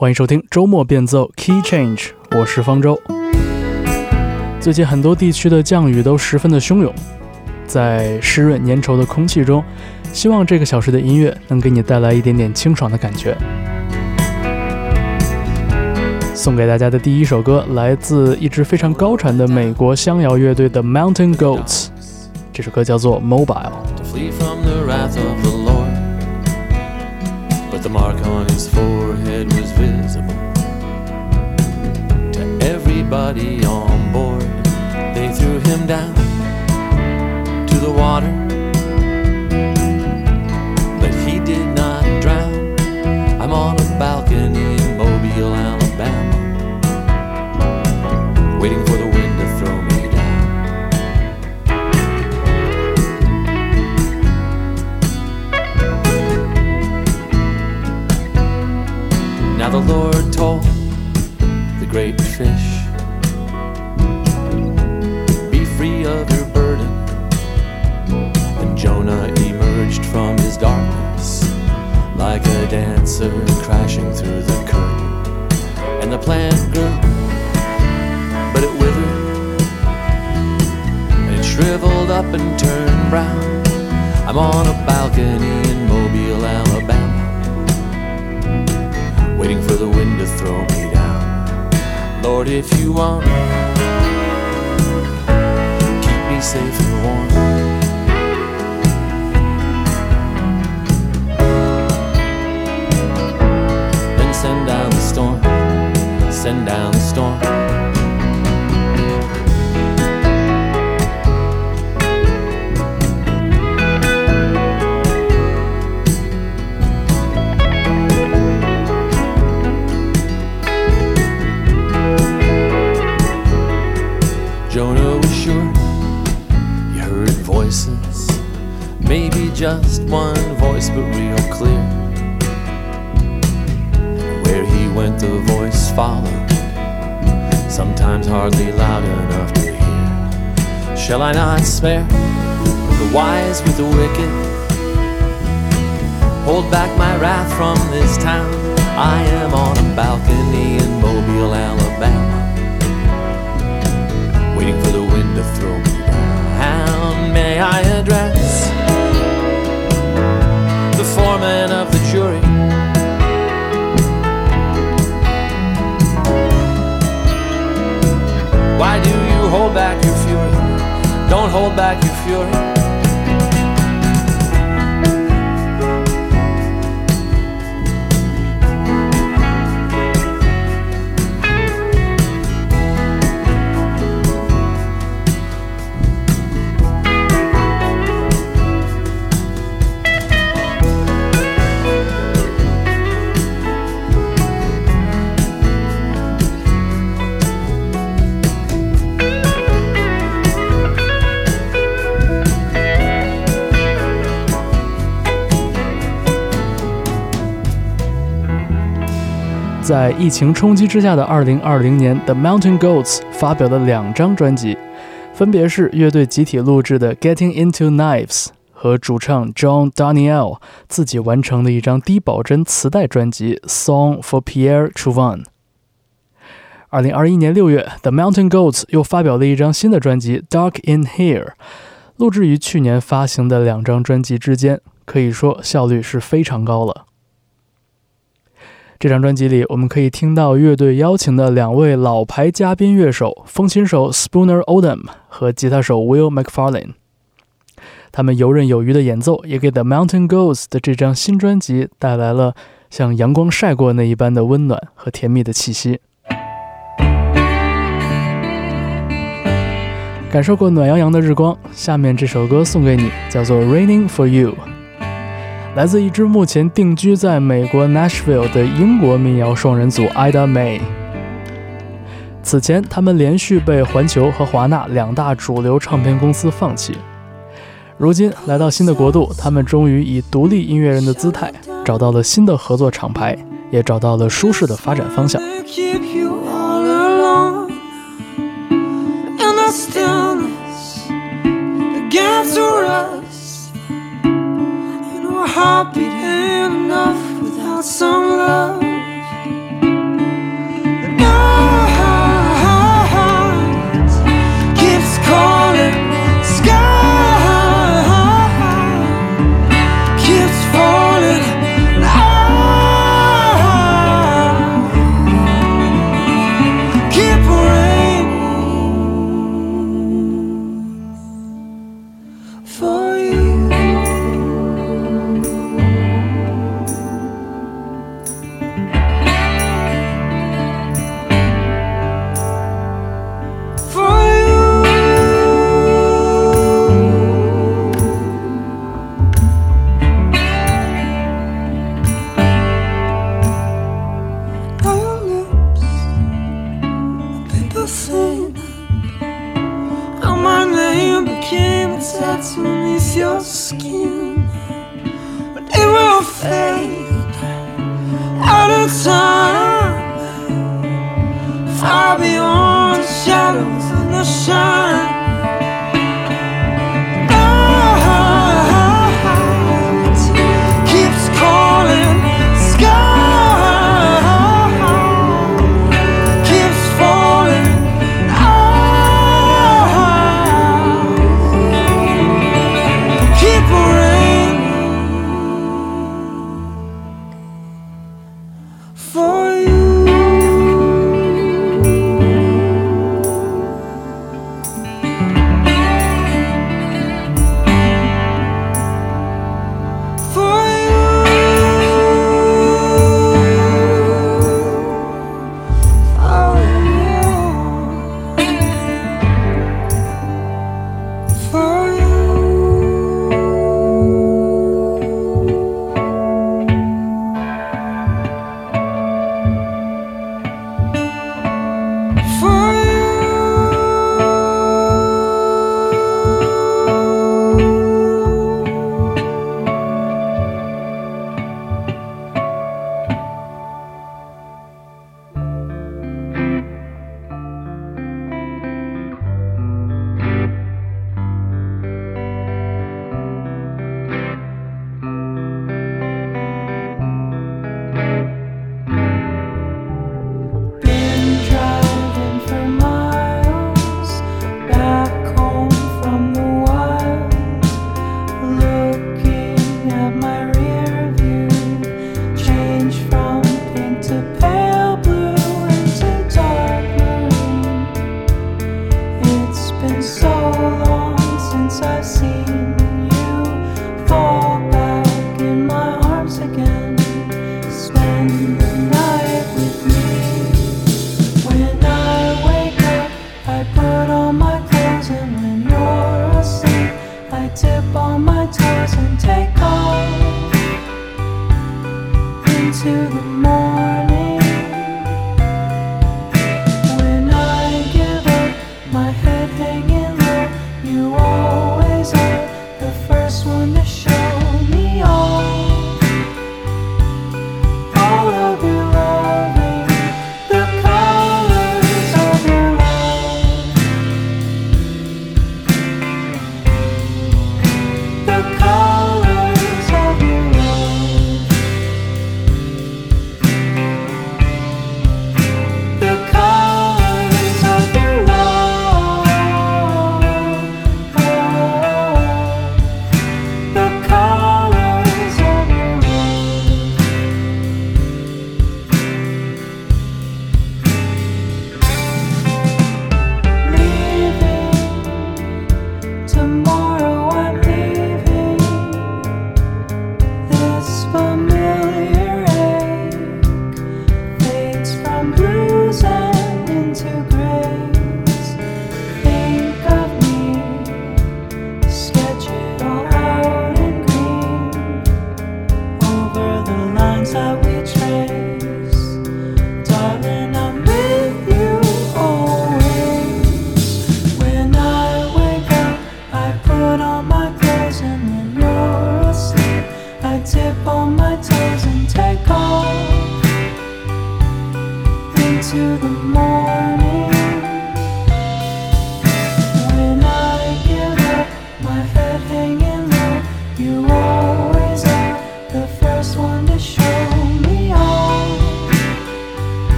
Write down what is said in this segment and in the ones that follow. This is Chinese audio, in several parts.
欢迎收听周末变奏 Key Change，我是方舟。最近很多地区的降雨都十分的汹涌，在湿润粘稠的空气中，希望这个小时的音乐能给你带来一点点清爽的感觉。送给大家的第一首歌来自一支非常高产的美国乡谣乐队的 Mountain Goats，这首歌叫做 Mobile。Visible to everybody on board. They threw him down to the water, great fish, Be free of your burden. And Jonah emerged from his darkness like a dancer crashing through the curtain. And the plant grew, but it withered, and it shriveled up and turned brown. I'm on a balcony in Mobile, Alabama waiting for the wind Lord, if you want, keep me safe and warm. Then send down the storm, send down the storm. Just one voice, but real clear. Where he went, the voice followed. Sometimes hardly loud enough to hear. Shall I not spare the wise with the wicked? Hold back my wrath from this town. I am on a balcony in Mobile, Alabama waiting for the wind to throw me down. May I address hold back your fury? Don't hold back your fury. “在疫情冲击之下的2020年，The Mountain Goats 发表了两张专辑，分别是乐队集体录制的《Getting Into Knives》和主唱 John Daniel 自己完成的一张低保真磁带专辑《Song for Pierre Chouvan》。2021年6月，The Mountain Goats 又发表了一张新的专辑《Dark in Here》，录制于去年发行的两张专辑之间，可以说效率是非常高了。这张专辑里，我们可以听到乐队邀请的两位老牌嘉宾乐手，风琴手 Spooner Oldham 和吉他手 Will McFarlane。他们游刃有余的演奏，也给 The Mountain Goats 的这张新专辑带来了像阳光晒过那一般的温暖和甜蜜的气息。感受过暖洋洋的日光，下面这首歌送给你，叫做《Raining for You》。来自一支目前定居在美国 Nashville 的英国民谣双人组 Ida May。此前，他们连续被环球和华纳两大主流唱片公司放弃。如今来到新的国度，他们终于以独立音乐人的姿态找到了新的合作厂牌，也找到了舒适的发展方向。Heartbeat ain't enough without some love.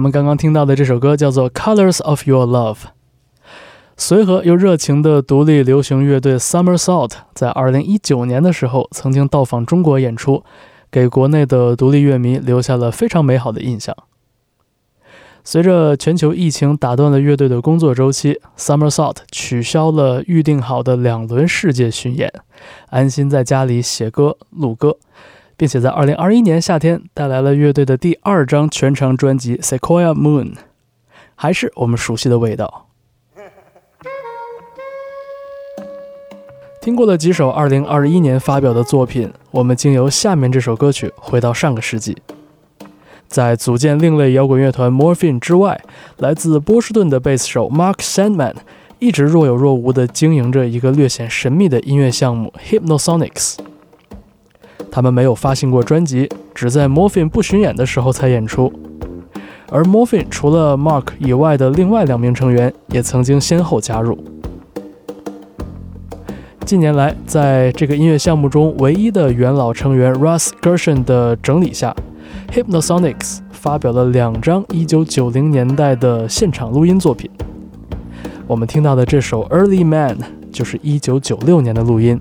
我们刚刚听到的这首歌叫做《Colors of Your Love》。随和又热情的独立流行乐队 Summer Salt 在2019年的时候曾经到访中国演出，给国内的独立乐迷留下了非常美好的印象。随着全球疫情打断了乐队的工作周期，Summer Salt 取消了预定好的两轮世界巡演，安心在家里写歌、录歌。并且在2021年夏天带来了乐队的第二张全长专辑《Sequoia Moon》，还是我们熟悉的味道。听过了几首2021年发表的作品，我们经由下面这首歌曲回到上个世纪。在组建另类摇滚乐团 Morphine 之外，来自波士顿的贝斯手 Mark Sandman 一直若有若无地经营着一个略显神秘的音乐项目 Hypnosonics。他们没有发行过专辑，只在 Morphine 不巡演的时候才演出。而 Morphine 除了 Mark 以外的另外两名成员也曾经先后加入。近年来，在这个音乐项目中唯一的元老成员 Russ Gershon 的整理下，Hypnosonics 发表了两张1990年代的现场录音作品。我们听到的这首《Early Man》就是1996年的录音。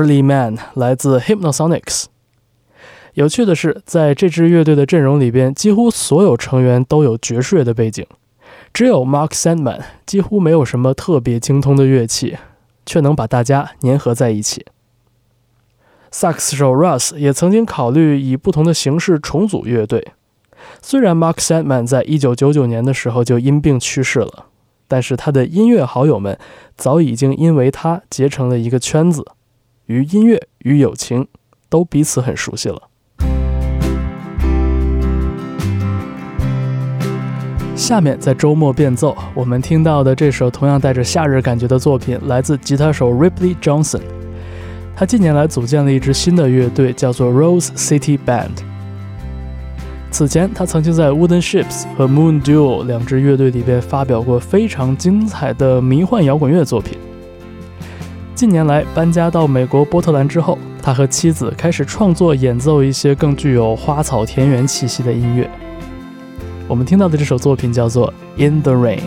Early Man 来自 Hypnosonics。有趣的是，在这支乐队的阵容里边，几乎所有成员都有爵士乐的背景，只有 Mark Sandman 几乎没有什么特别精通的乐器，却能把大家粘合在一起。萨克斯手 Russ 也曾经考虑以不同的形式重组乐队。虽然 Mark Sandman 在一九九九年的时候就因病去世了，但是他的音乐好友们早已经因为他结成了一个圈子。与音乐与友情都彼此很熟悉了。下面在周末变奏，我们听到的这首同样带着夏日感觉的作品，来自吉他手 Ripley Johnson。他近年来组建了一支新的乐队，叫做 Rose City Band。此前，他曾经在 Wooden Ships 和 Moon Duo 两支乐队里边发表过非常精彩的迷幻摇滚乐作品。近年来搬家到美国波特兰之后，他和妻子开始创作演奏一些更具有花草田园气息的音乐。我们听到的这首作品叫做《In the Rain》。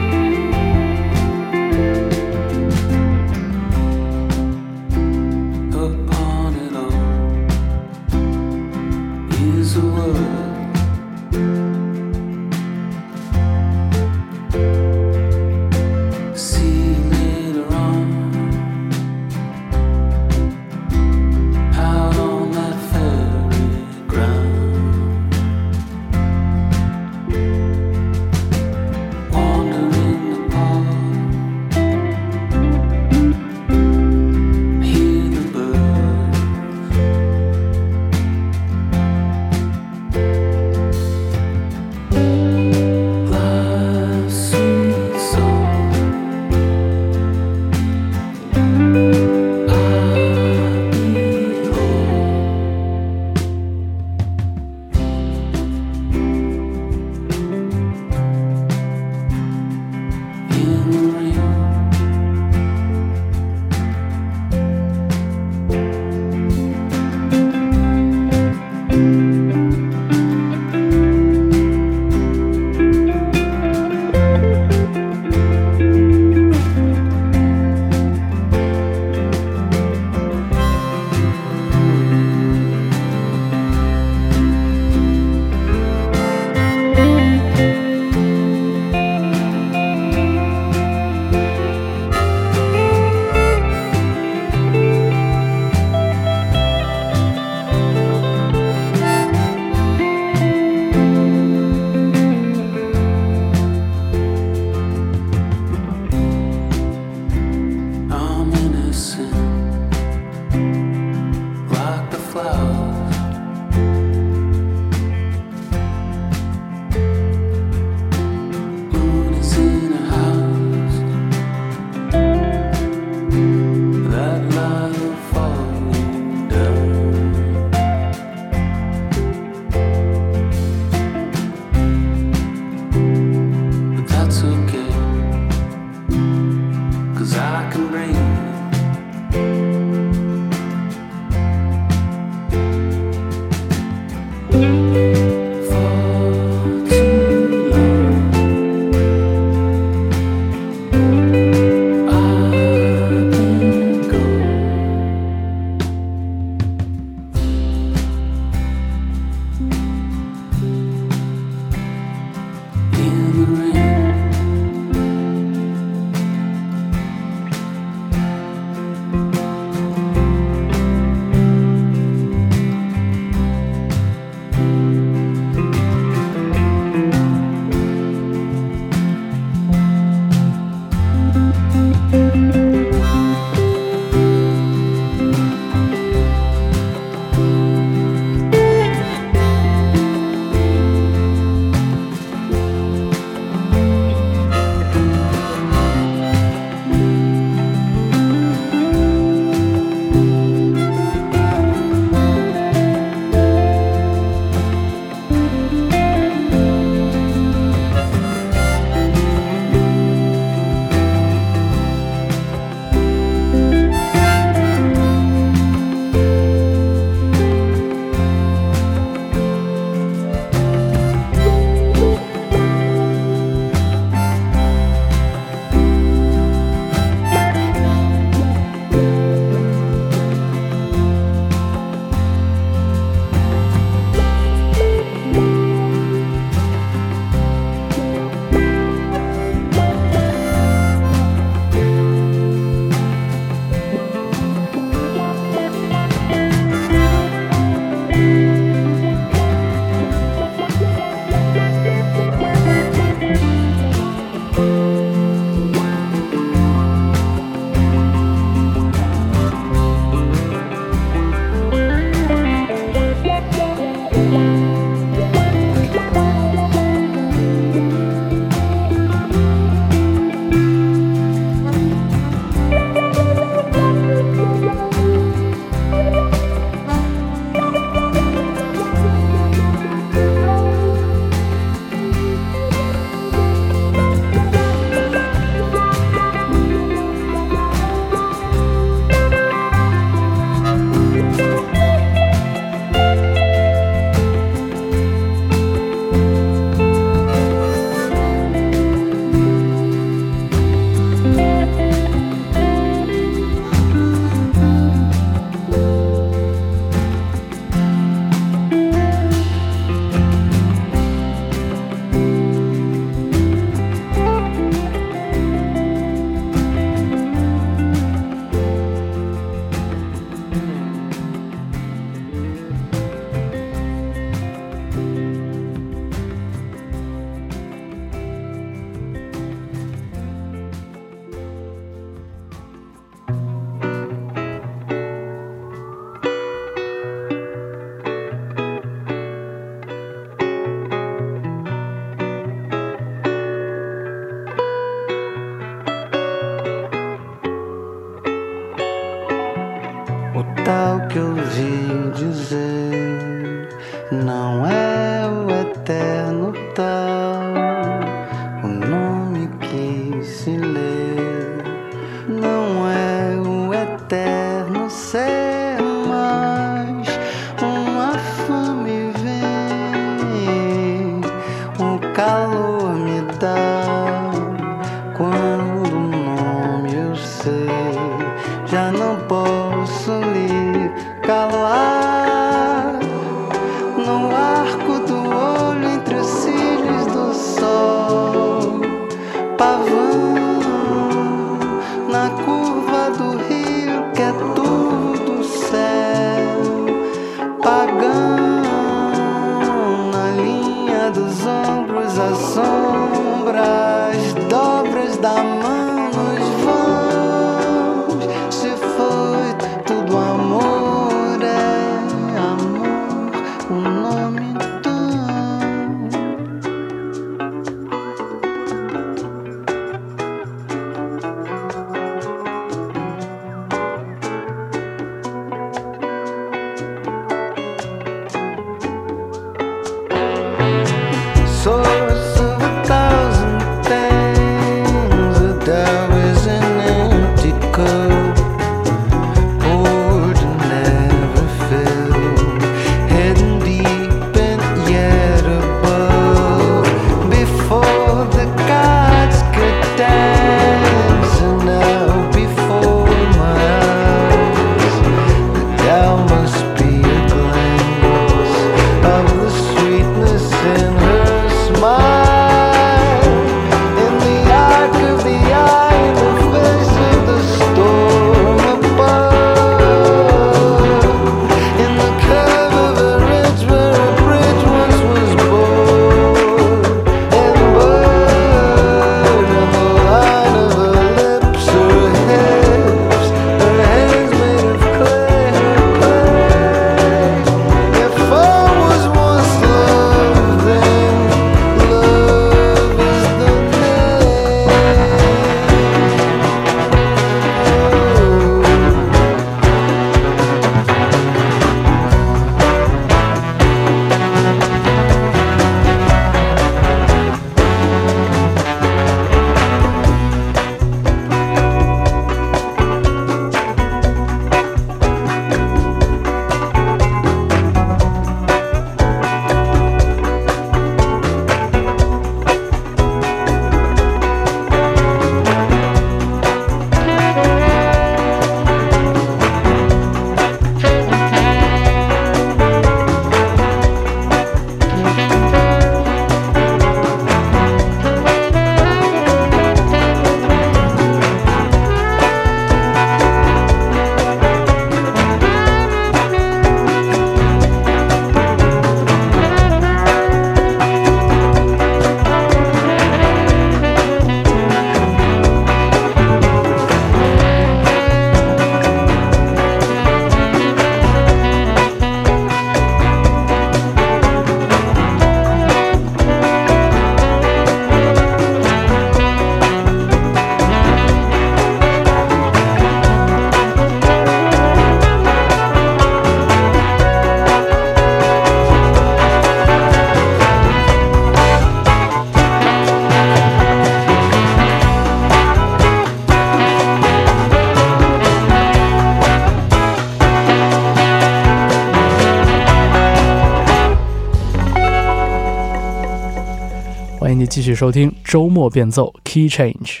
续收听周末变奏 Key Change。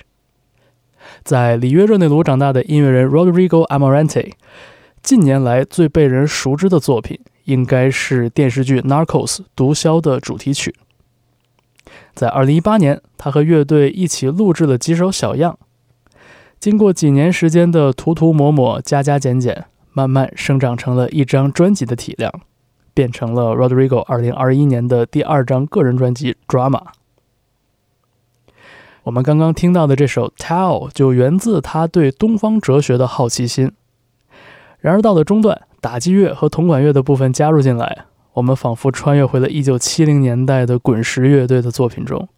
在里约热内卢长大的音乐人 Rodrigo Amarante，近年来最被人熟知的作品应该是电视剧《Narcos》毒枭的主题曲。在2018年，他和乐队一起录制了几首小样，经过几年时间的涂涂抹抹、加加减减，慢慢生长成了一张专辑的体量，变成了 Rodrigo 2021年的第二张个人专辑《Drama》。我们刚刚听到的这首《Tao》就源自他对东方哲学的好奇心。然而到了中段，打击乐和铜管乐的部分加入进来，我们仿佛穿越回了1970年代的滚石乐队的作品中。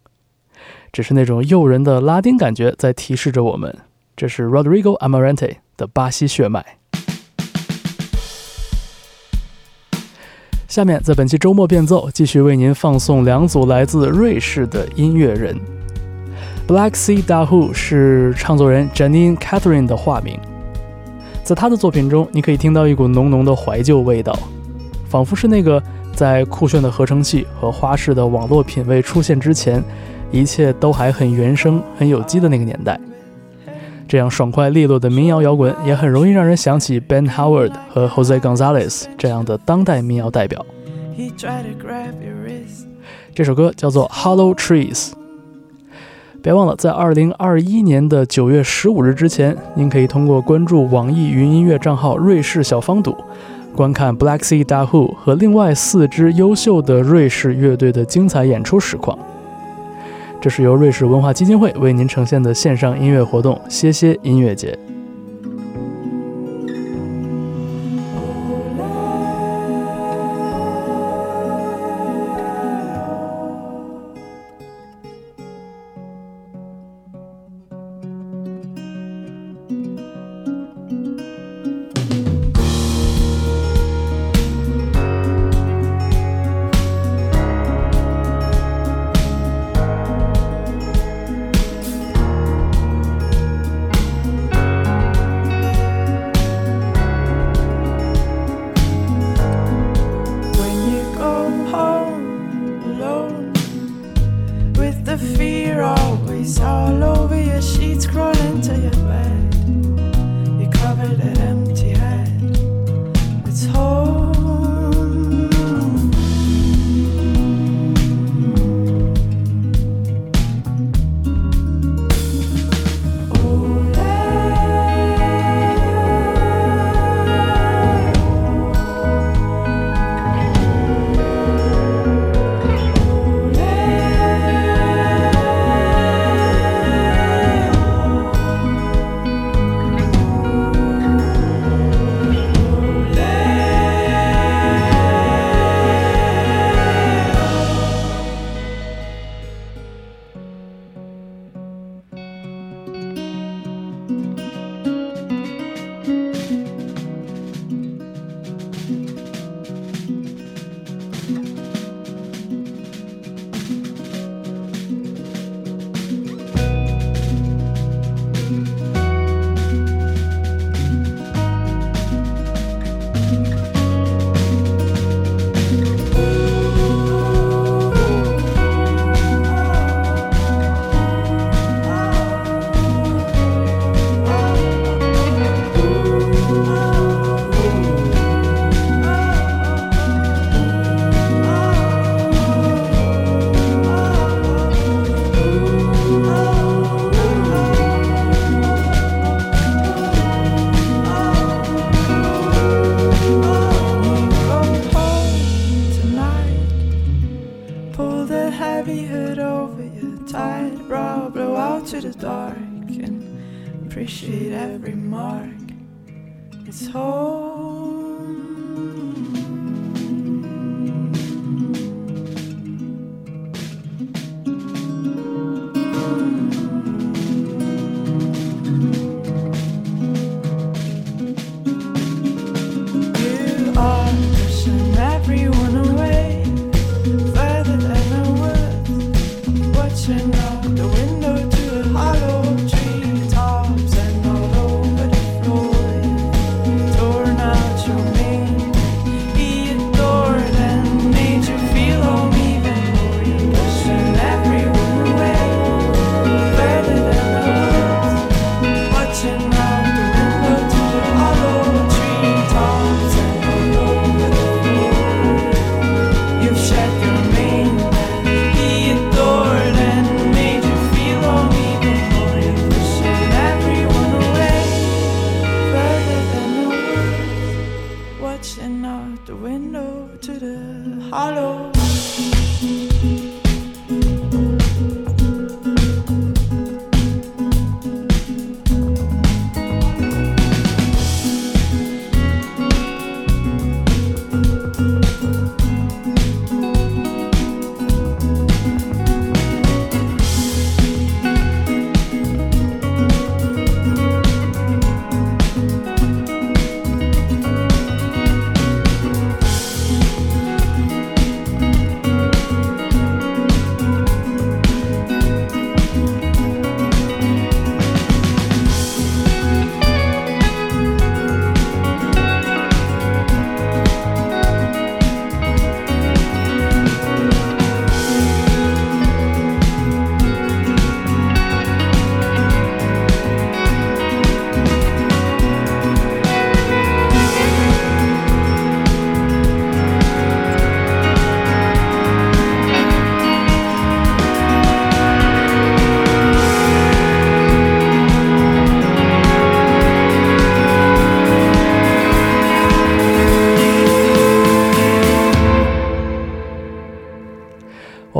只是那种诱人的拉丁感觉在提示着我们，这是 Rodrigo Amarante 的巴西血脉。下面在本期周末变奏，继续为您放送两组来自瑞士的音乐人。Black Sea Dahu 是唱作人 Janine Catherine 的化名，在他的作品中，你可以听到一股浓浓的怀旧味道，仿佛是那个在酷炫的合成器和花式的网络品味出现之前，一切都还很原生、很有机的那个年代。这样爽快利落的民谣摇滚，也很容易让人想起 Ben Howard 和 Jose Gonzalez 这样的当代民谣代表。这首歌叫做《Hollow Trees》。别忘了，在二零二一年的九月十五日之前，您可以通过关注网易云音乐账号“瑞士小方堵”，观看 Black Sea Dahu 和另外四支优秀的瑞士乐队的精彩演出实况。这是由瑞士文化基金会为您呈现的线上音乐活动——歇歇音乐节。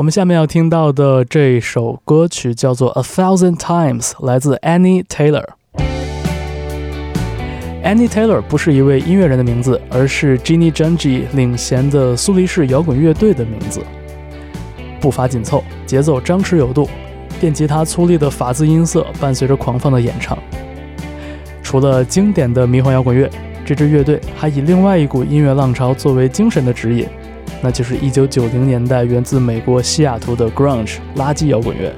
我们下面要听到的这首歌曲叫做《A Thousand Times》，来自 Annie Taylor。Annie Taylor 不是一位音乐人的名字，而是 Ginny Junji 领衔的苏黎世摇滚乐队的名字。步伐紧凑，节奏张弛有度，电吉他粗粝的法兹音色伴随着狂放的演唱。除了经典的迷幻摇滚乐，这支乐队还以另外一股音乐浪潮作为精神的指引，那就是1990年代源自美国西雅图的 grunge 垃圾摇滚乐。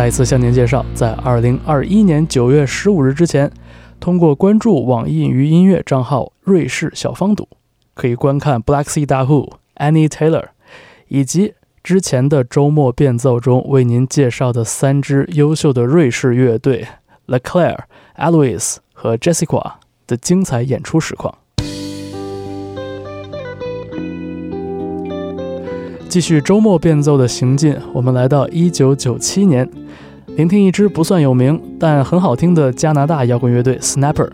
再一次向您介绍，在二零二一年九月十五日之前，通过关注网易云音乐账号“瑞士小方赌”，可以观看 Black Sea 大户 Annie Taylor，以及之前的周末变奏中为您介绍的三支优秀的瑞士乐队 Leclerc、Alois 和 Jessica 的精彩演出实况。继续周末变奏的行进，我们来到一九九七年，聆听一支不算有名但很好听的加拿大摇滚乐队 Snapper。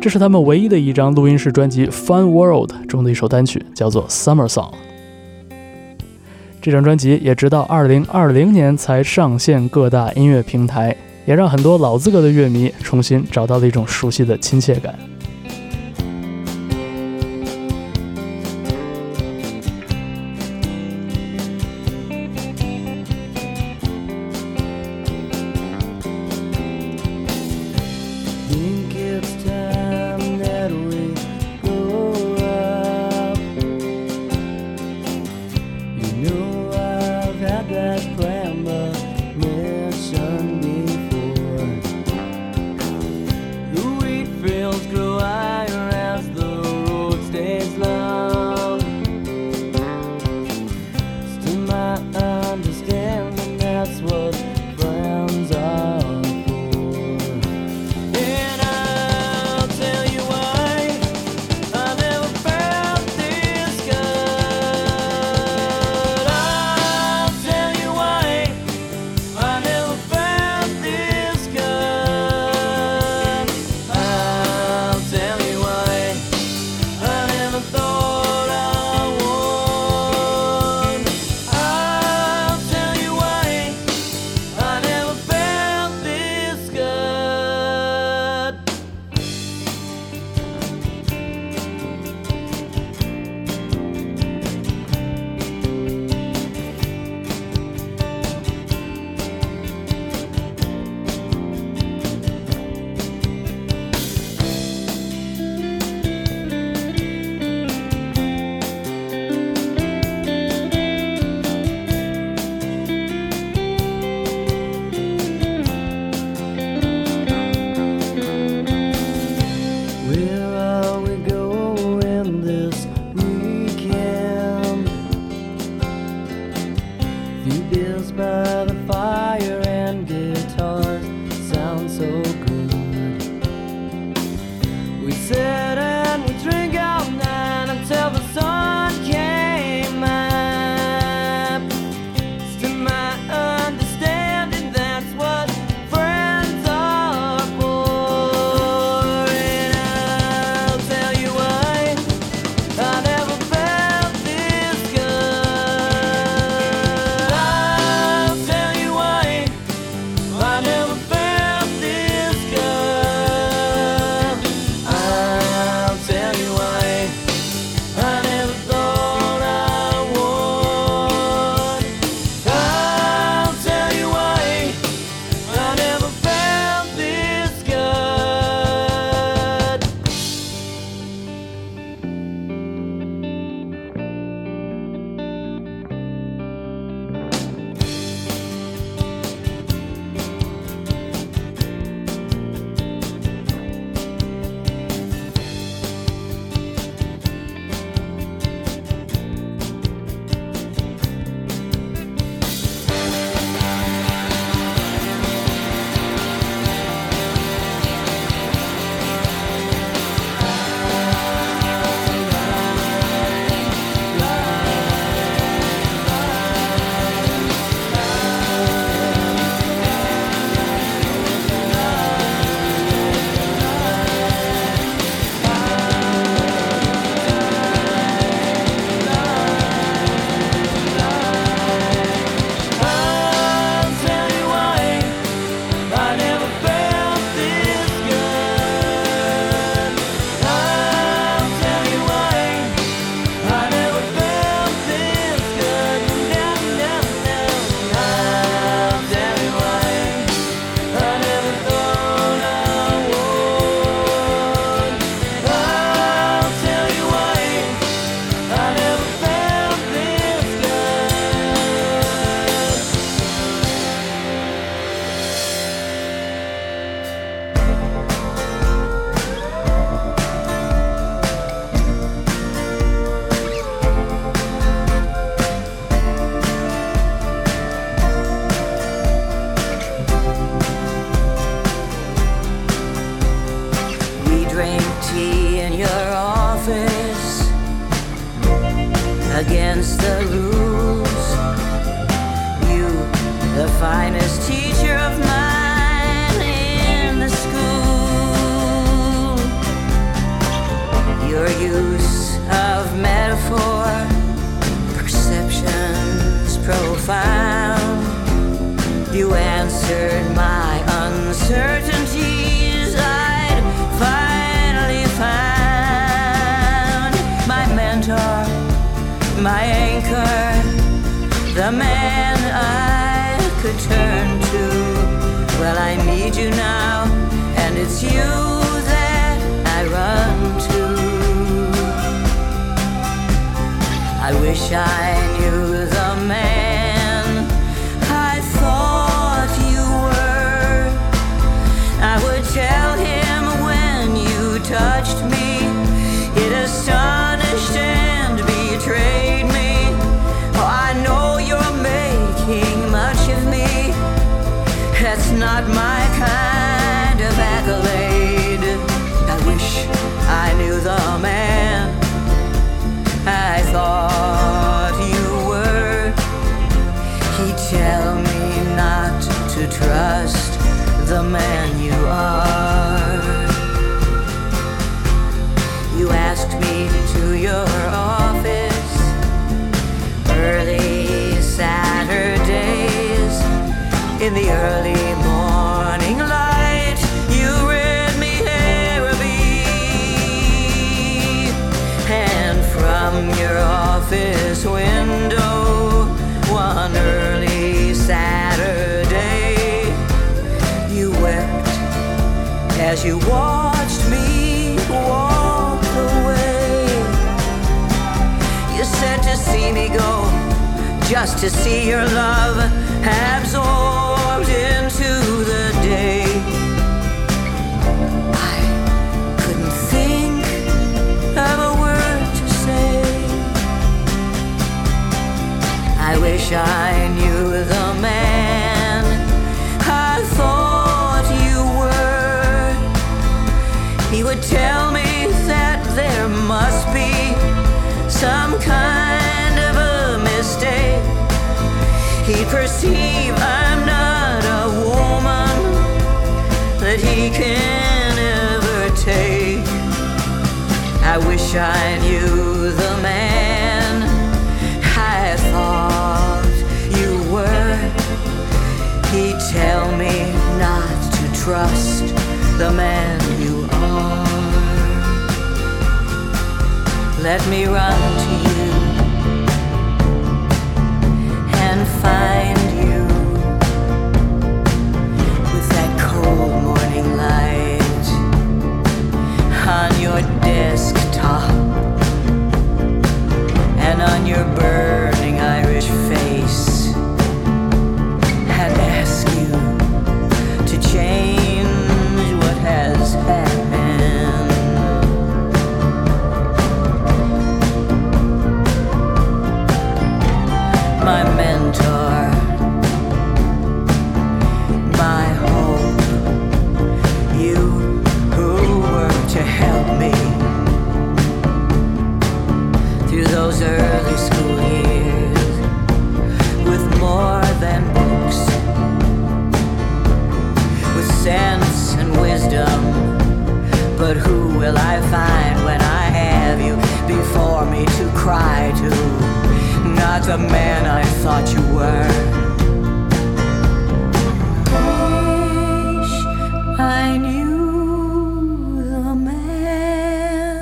这是他们唯一的一张录音室专辑《Fun World》中的一首单曲，叫做《Summer Song》。这张专辑也直到2020年才上线各大音乐平台，也让很多老资格的乐迷重新找到了一种熟悉的亲切感。Just to see your love absorbed into the day. I couldn't think of a word to say. I wish I knew perceive I'm not a woman that he can ever take. I wish I knew the man I thought you were. He'd tell me not to trust the man you are. Let me run to you and find and on your burning who will I find when I have you before me to cry to? Not the man I thought you were. I knew the man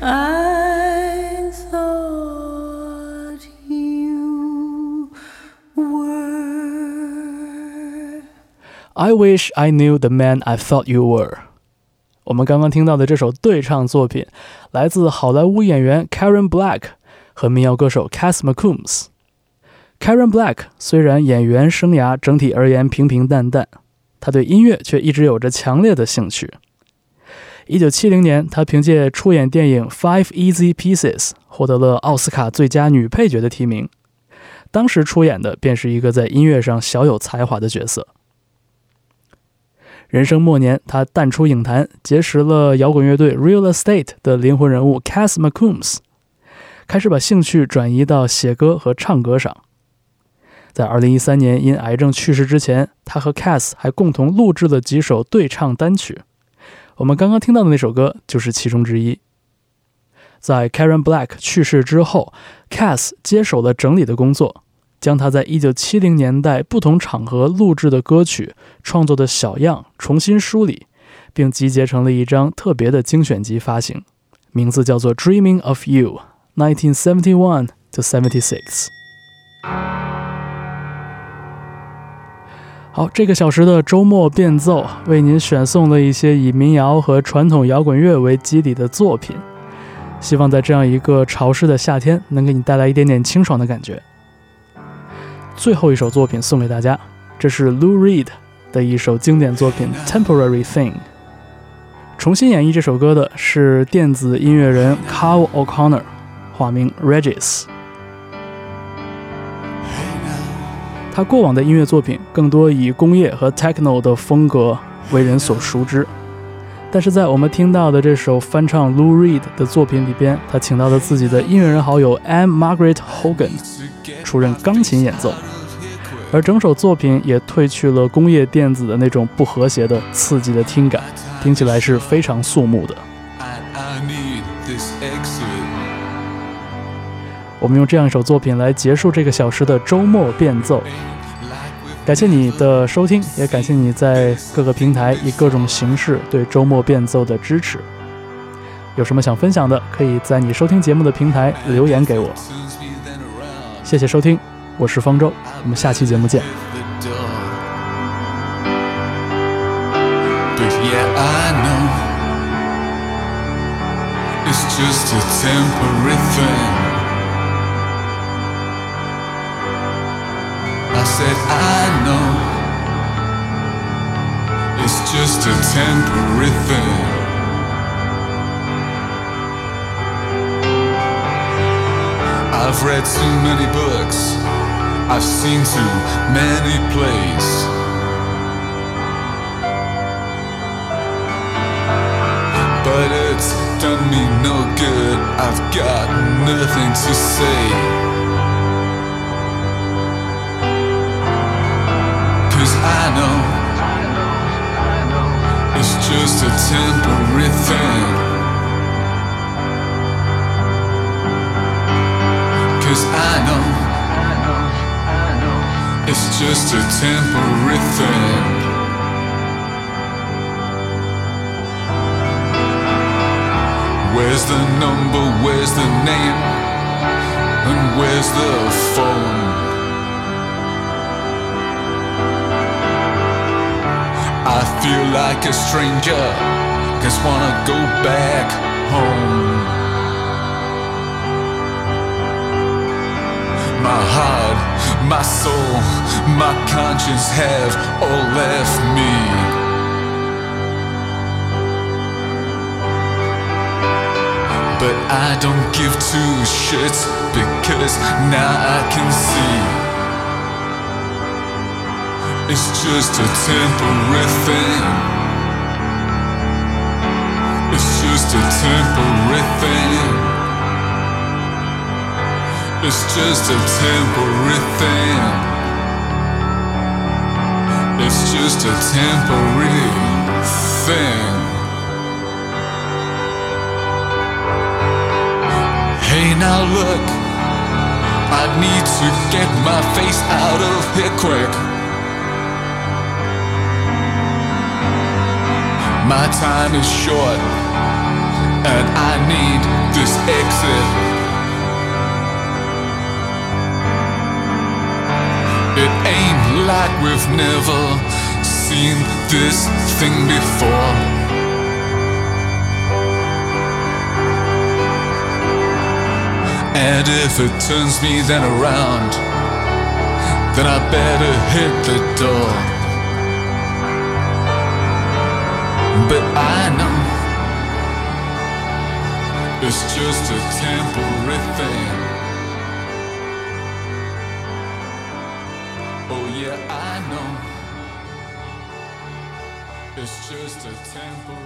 I thought you were. I wish I knew the man I thought you were。我们刚刚听到的这首对唱作品，来自好莱坞演员 Karen Black 和民谣歌手 Cass McCombs。Karen Black 虽然演员生涯整体而言平平淡淡，她对音乐却一直有着强烈的兴趣。一九七零年，她凭借出演电影《Five Easy Pieces》获得了奥斯卡最佳女配角的提名。当时出演的便是一个在音乐上小有才华的角色。人生末年，他淡出影坛，结识了摇滚乐队 Real Estate 的灵魂人物 Cass McCombs，开始把兴趣转移到写歌和唱歌上。在2013年因癌症去世之前，他和 Cass 还共同录制了几首对唱单曲。我们刚刚听到的那首歌就是其中之一。在 Karen Black 去世之后，Cass 接手了整理的工作，将他在1970年代不同场合录制的歌曲创作的小样重新梳理，并集结成了一张特别的精选集发行，名字叫做《Dreaming of You》（1971 to 76）。好，这个小时的周末变奏为您选送了一些以民谣和传统摇滚乐为基底的作品，希望在这样一个潮湿的夏天，能给你带来一点点清爽的感觉。最后一首作品送给大家，这是 Lou Reed 的一首经典作品《Temporary Thing》。重新演绎这首歌的是电子音乐人 Carl O'Connor，化名 Regis。他过往的音乐作品更多以工业和 techno 的风格为人所熟知，但是在我们听到的这首翻唱 Lou Reed 的作品里边，他请到了自己的音乐人好友 ann Margaret Hogan 出任钢琴演奏，而整首作品也褪去了工业电子的那种不和谐的刺激的听感，听起来是非常肃穆的。我们用这样一首作品来结束这个小时的周末变奏。感谢你的收听，也感谢你在各个平台以各种形式对周末变奏的支持。有什么想分享的，可以在你收听节目的平台留言给我。谢谢收听，我是方舟，我们下期节目见。the door. But yeah, I just a temporary thing. I've read too many books. I've seen too many plays. But it's done me no good. I've got nothing to say. It's just a temporary thing. Cause I know it's just a temporary thing. Where's the number? Where's the name? And where's the phone? I feel like a stranger. Just wanna go back home. My heart, my soul, my conscience have all left me. But I don't give two shits because now I can see it's just a temporary thing. It's just a temporary thing. It's just a temporary thing. It's just a temporary thing. Hey, now look, I need to get my face out of here quick. My time is short, and I need this exit. It ain't like we've never seen this thing before. And if it turns me then around, then I better hit the door. But I know it's just a temporary thing. Oh, yeah, I know it's just a temporary.